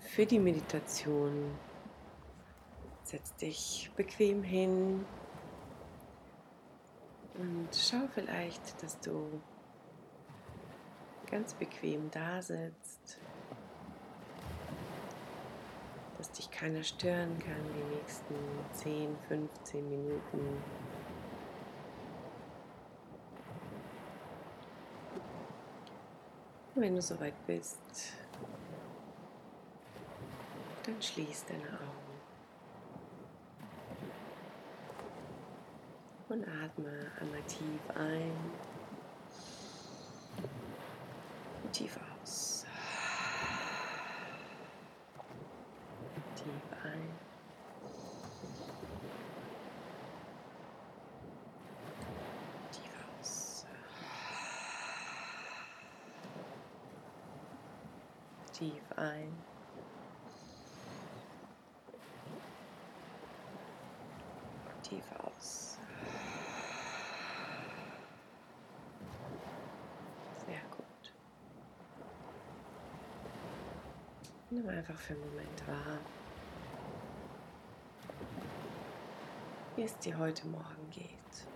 Für die Meditation setz dich bequem hin und schau vielleicht, dass du ganz bequem da sitzt, dass dich keiner stören kann die nächsten 10, 15 Minuten. Wenn du soweit bist, dann schließ deine Augen und atme einmal tief ein und tief aus. Tief ein. Tief aus. Tief ein. Tief aus. Sehr gut. Nimm einfach für einen Moment wahr, wie es dir heute Morgen geht.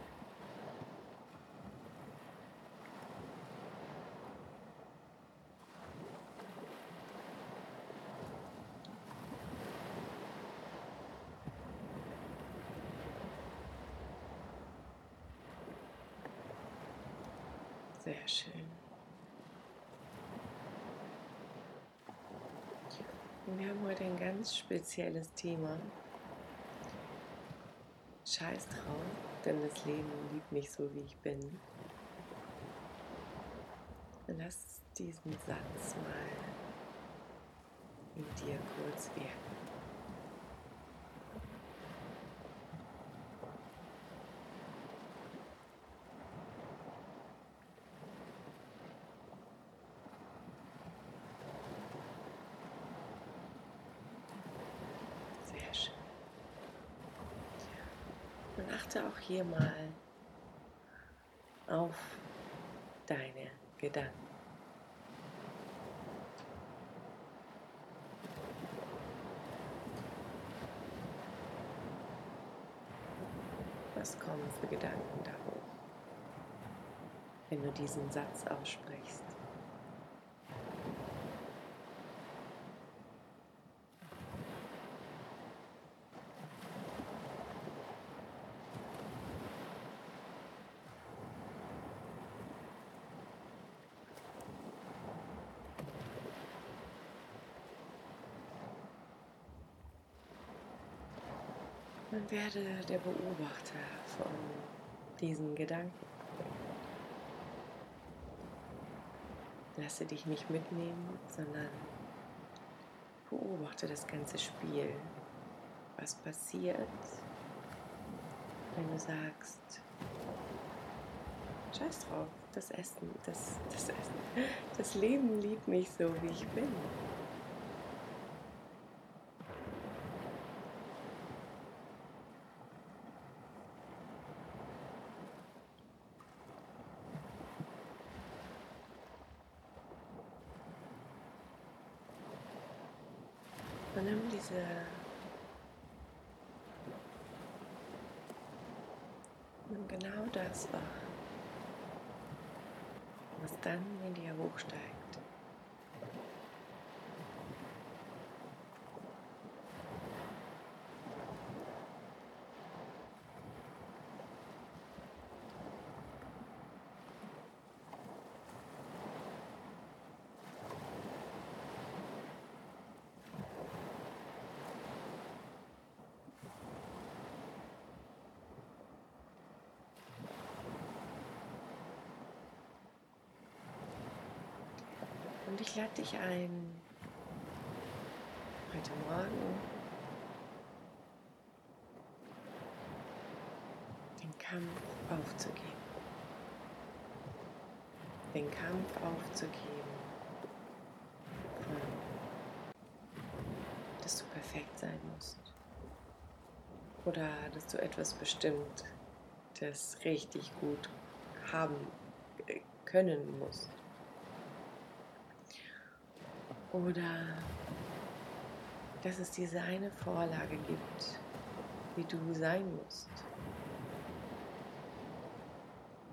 Sehr schön. Wir haben heute ein ganz spezielles Thema. Scheiß drauf, denn das Leben liebt mich so, wie ich bin. Lass diesen Satz mal in dir kurz wirken. Sehr schön. Und achte auch hier mal auf deine Gedanken. Was kommen für Gedanken da hoch, wenn du diesen Satz aussprichst? Und werde der Beobachter von diesen Gedanken. Lasse dich nicht mitnehmen, sondern beobachte das ganze Spiel. Was passiert, wenn du sagst, Scheiß drauf, das Essen, das, das Essen, das Leben liebt mich so, wie ich bin. Und nimm diese nimm genau das wahr, was dann in dir hochsteigt. Und ich lade dich ein, heute Morgen den Kampf aufzugeben. Den Kampf aufzugeben, dass du perfekt sein musst. Oder dass du etwas bestimmt, das richtig gut haben äh, können musst. Oder dass es diese eine Vorlage gibt, wie du sein musst.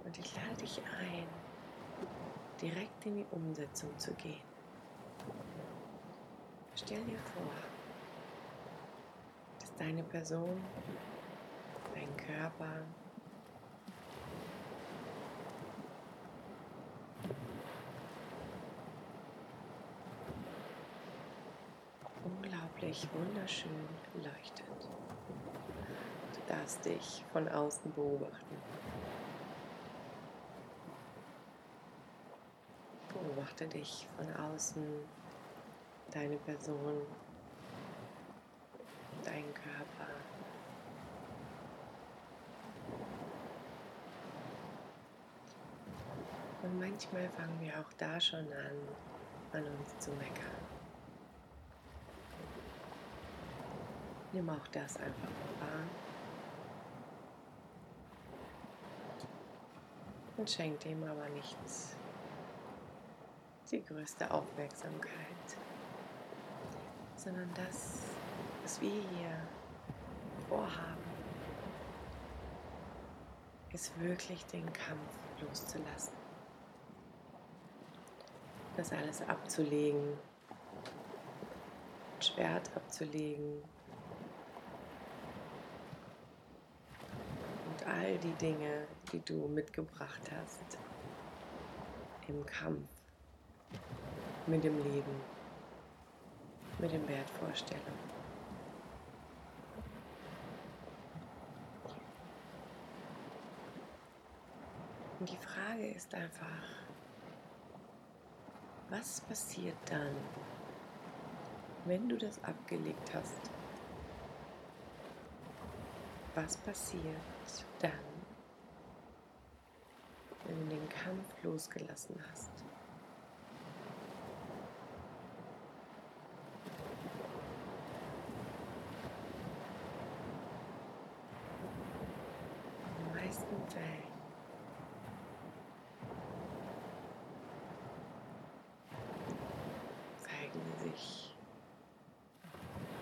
Und ich lade dich ein, direkt in die Umsetzung zu gehen. Stell dir vor, dass deine Person, dein Körper, unglaublich wunderschön leuchtet. Du darfst dich von außen beobachten. Beobachte dich von außen, deine Person, deinen Körper. Und manchmal fangen wir auch da schon an, an uns zu meckern. Nimm auch das einfach wahr. Und schenk dem aber nichts die größte Aufmerksamkeit, sondern das, was wir hier vorhaben, ist wirklich den Kampf loszulassen. Das alles abzulegen, Schwert abzulegen und die Dinge, die du mitgebracht hast im Kampf mit dem Leben, mit den Wertvorstellungen. Und die Frage ist einfach, was passiert dann, wenn du das abgelegt hast? Was passiert dann, wenn du den Kampf losgelassen hast?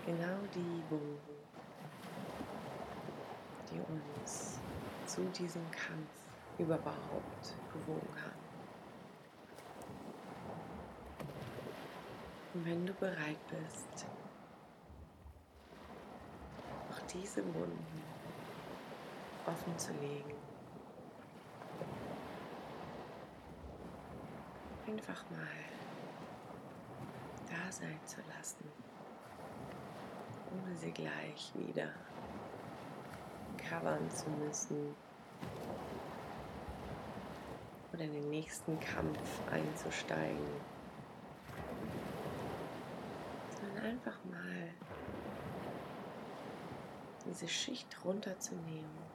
genau die Wunden, die uns zu diesem Kampf überhaupt bewogen haben. Und wenn du bereit bist, auch diese Wunden offen zu legen, einfach mal da sein zu lassen ohne sie gleich wieder covern zu müssen oder in den nächsten Kampf einzusteigen, sondern einfach mal diese Schicht runterzunehmen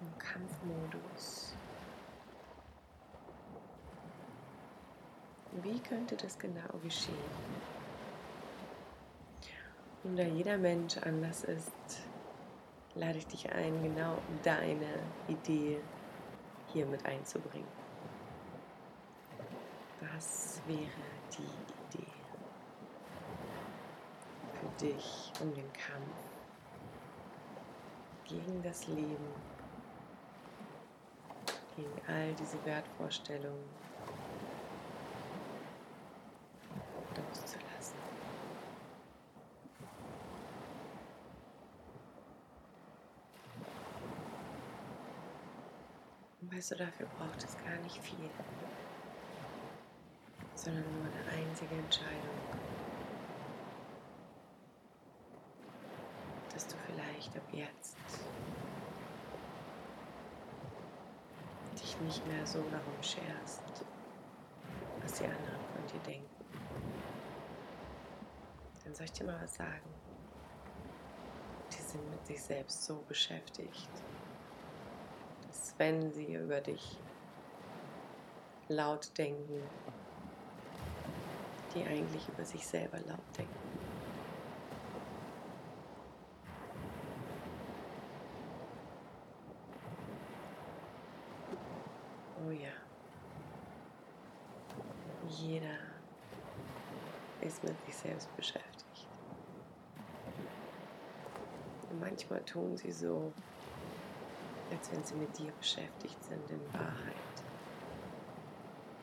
im Kampfmodus. Wie könnte das genau geschehen? Und da jeder Mensch anders ist, lade ich dich ein, genau deine Idee hier mit einzubringen. Was wäre die Idee für dich um den Kampf gegen das Leben, gegen all diese Wertvorstellungen? Weißt du, dafür braucht es gar nicht viel, sondern nur eine einzige Entscheidung, dass du vielleicht ab jetzt dich nicht mehr so darum scherst, was die anderen von dir denken. Dann soll ich dir mal was sagen. Die sind mit sich selbst so beschäftigt wenn sie über dich laut denken, die eigentlich über sich selber laut denken. Oh ja, jeder ist mit sich selbst beschäftigt. Und manchmal tun sie so, als wenn sie mit dir beschäftigt sind. In Wahrheit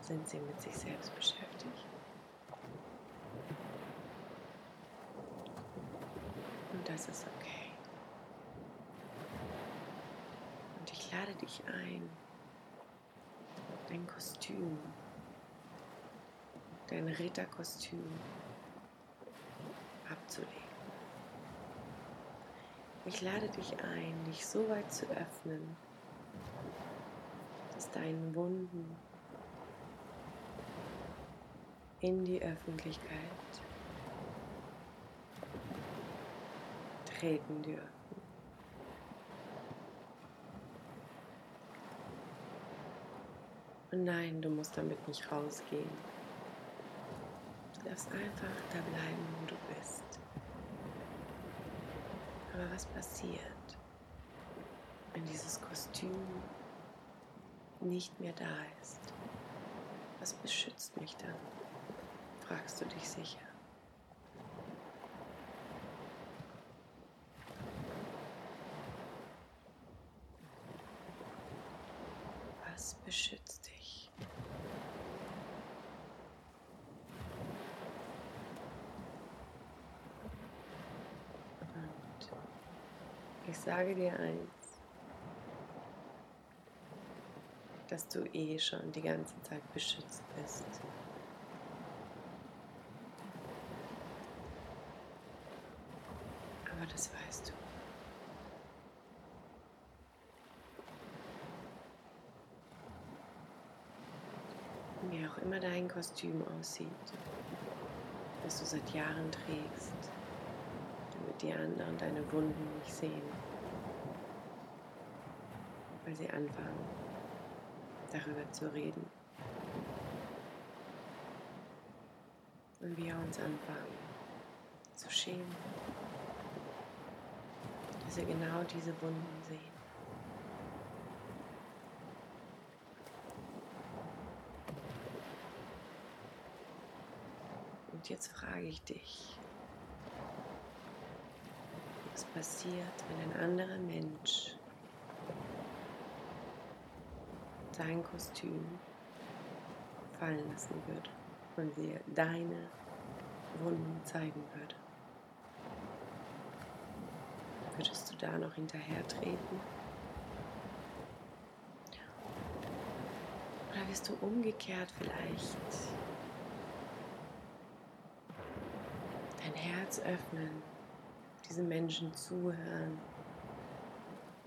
sind sie mit sich selbst beschäftigt. Und das ist okay. Und ich lade dich ein, dein Kostüm, dein Ritterkostüm abzulegen. Ich lade dich ein, dich so weit zu öffnen, dass deine Wunden in die Öffentlichkeit treten dürfen. Und nein, du musst damit nicht rausgehen. Du darfst einfach da bleiben, wo du bist. Aber was passiert, wenn dieses Kostüm nicht mehr da ist? Was beschützt mich dann? Fragst du dich sicher. Was beschützt dich? Ich sage dir eins, dass du eh schon die ganze Zeit beschützt bist. Aber das weißt du. Wie auch immer dein Kostüm aussieht, das du seit Jahren trägst, die anderen deine Wunden nicht sehen, weil sie anfangen, darüber zu reden. Und wir uns anfangen zu schämen, dass wir genau diese Wunden sehen. Und jetzt frage ich dich, passiert, wenn ein anderer Mensch sein Kostüm fallen lassen würde und dir deine Wunden zeigen würde. Würdest du da noch hinterher treten? Oder wirst du umgekehrt vielleicht dein Herz öffnen, diesem Menschen zuhören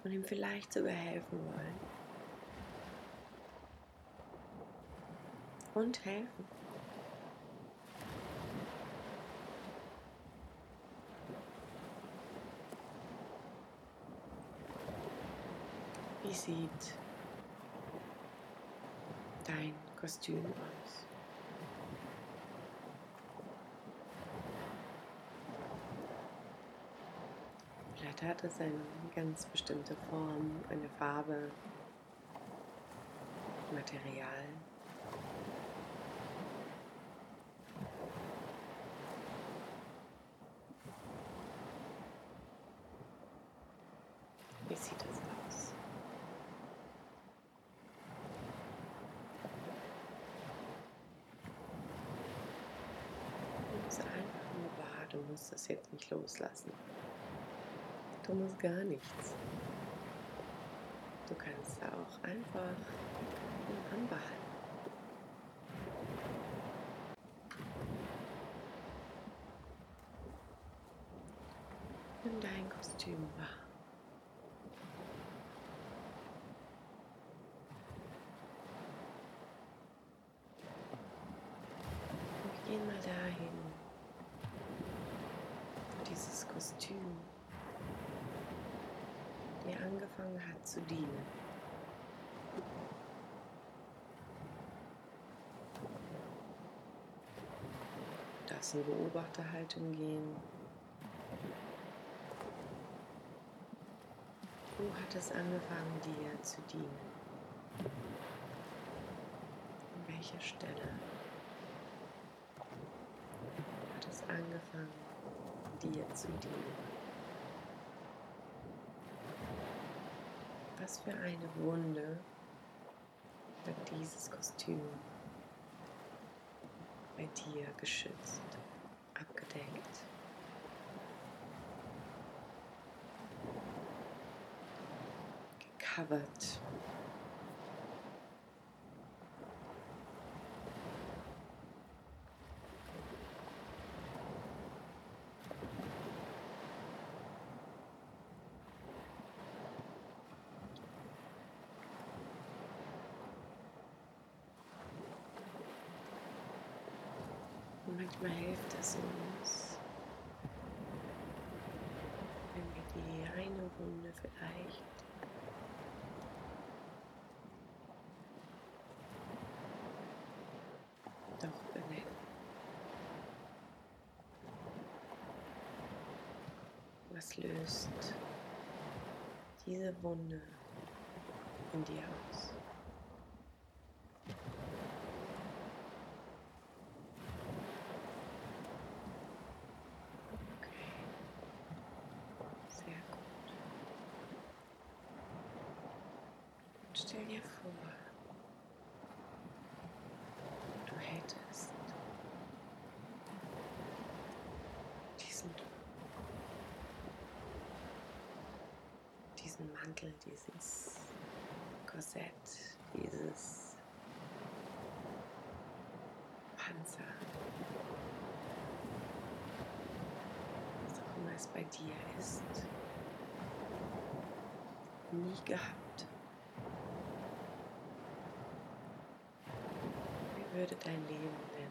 und ihm vielleicht sogar helfen wollen? Und helfen. Wie sieht dein Kostüm aus? Vielleicht hat es eine ganz bestimmte Form, eine Farbe, Material. Wie sieht das aus? Du du musst das jetzt nicht loslassen. Du musst gar nichts. Du kannst auch einfach anbehalten. Nimm dein Kostüm wahr. Und geh mal dahin, wo dieses Kostüm dir angefangen hat zu dienen. Darfst in Beobachterhaltung gehen. Wo hat es angefangen, dir zu dienen? An welcher Stelle? anfangen, dir zu dienen. Was für eine Wunde wird dieses Kostüm bei dir geschützt, abgedeckt. Gecovert. Manchmal hilft es uns, wenn wir die eine Wunde vielleicht doch benennen. Was löst diese Wunde in dir aus? Stell dir vor, du hättest diesen, diesen Mantel, dieses Korsett, dieses Panzer, was auch immer es bei dir ist, nie gehabt. würde dein Leben denn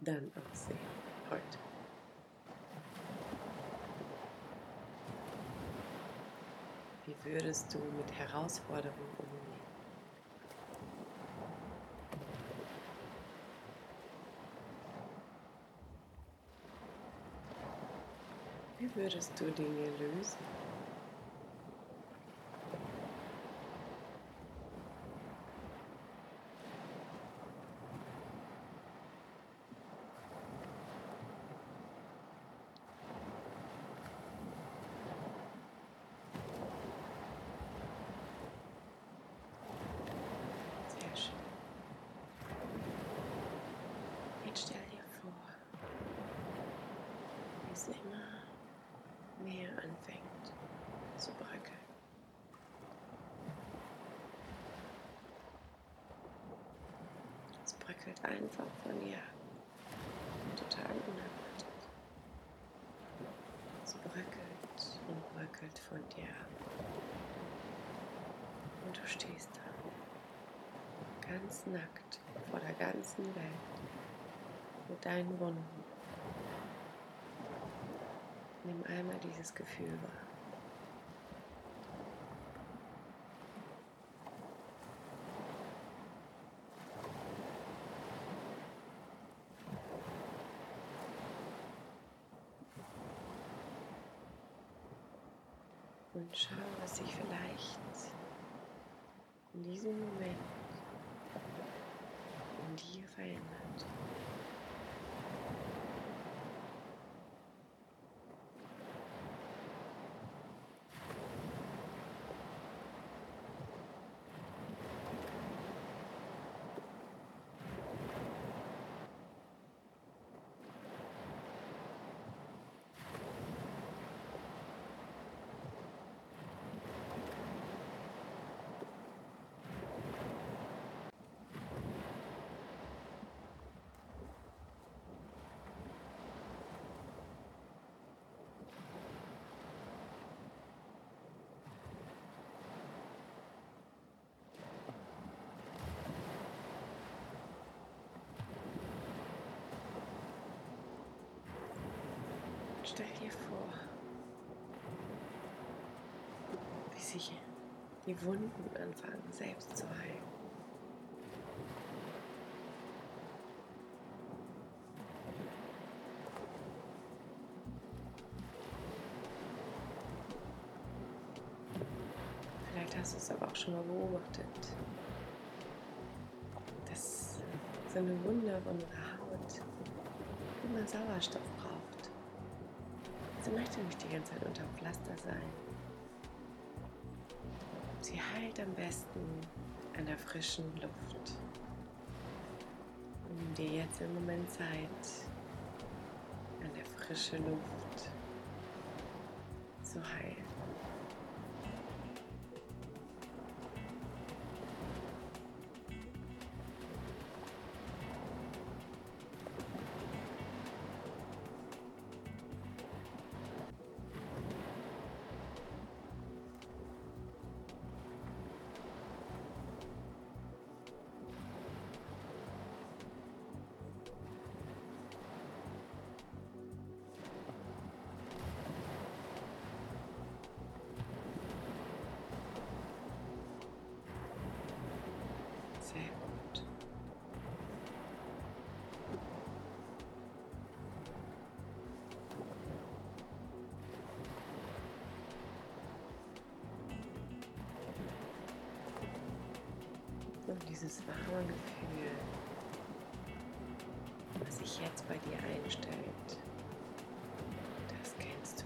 dann aussehen heute? Würdest du mit Herausforderungen umgehen? Wie würdest du Dinge lösen? immer mehr anfängt zu bröckeln. Es bröckelt einfach von dir total unerwartet. Es bröckelt und bröckelt von dir. Und du stehst da, ganz nackt vor der ganzen Welt mit deinen Wunden Nimm einmal dieses Gefühl wahr. Und schau, was sich vielleicht in diesem Moment in dir verändert. Stell dir vor, wie sich die Wunden anfangen selbst zu heilen. Vielleicht hast du es aber auch schon mal beobachtet, dass so eine wunderbare Haut immer Sauerstoff Sie möchte nicht die ganze Zeit unter Pflaster sein. Sie heilt am besten an der frischen Luft. Und nimm dir jetzt im Moment Zeit, an der frischen Luft zu heilen. Und dieses warme Gefühl, was sich jetzt bei dir einstellt, das kennst du.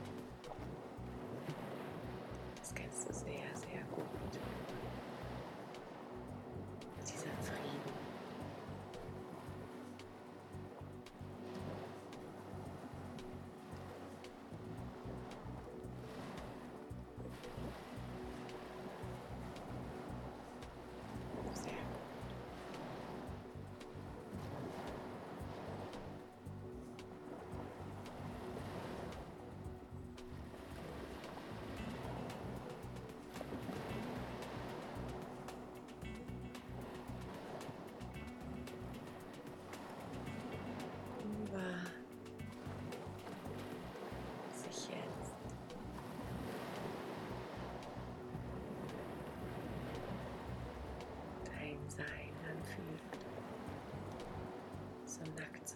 Das kennst du sehr, sehr gut. So nackt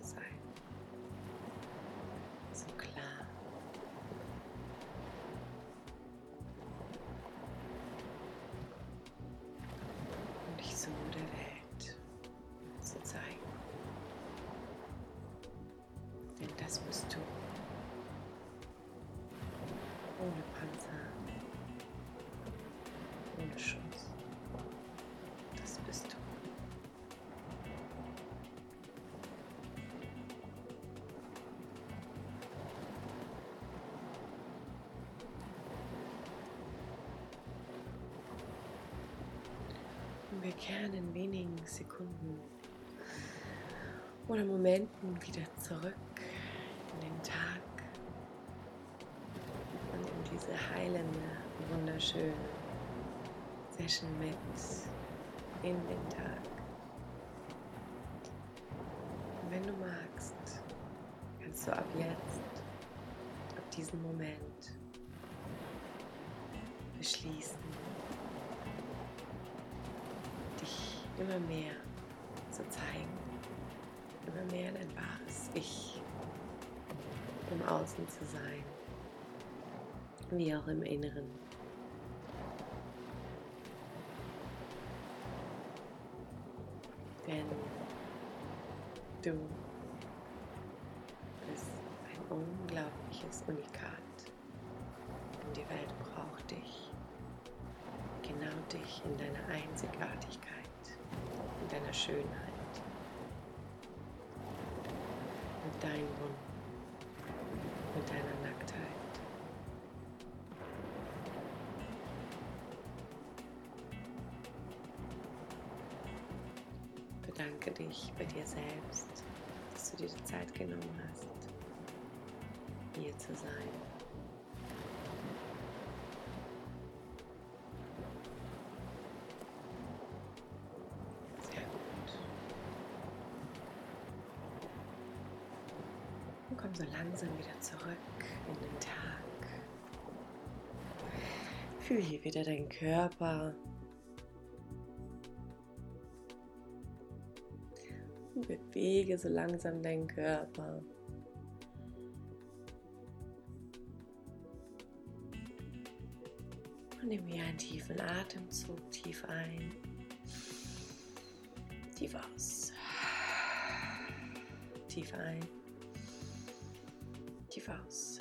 wir kehren in wenigen Sekunden oder Momenten wieder zurück in den Tag und in diese heilende, wunderschöne Session mit in den Tag. Und wenn du magst, kannst du ab jetzt, ab diesem Moment beschließen, immer mehr zu zeigen immer mehr dein wahres Ich im Außen zu sein, wie auch im Inneren. Denn du bist ein unglaubliches Unikat Schönheit. mit deinen Wunden, mit deiner Nacktheit. Bedanke dich bei dir selbst, dass du dir die Zeit genommen hast, hier zu sein. Fühl hier wieder deinen Körper. Und bewege so langsam deinen Körper. Und nimm hier einen tiefen Atemzug tief ein. Tief aus. Tief ein. Tief aus.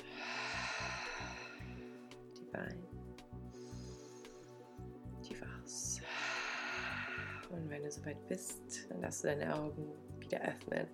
Soweit bist, dann darfst du deine Augen wieder öffnen.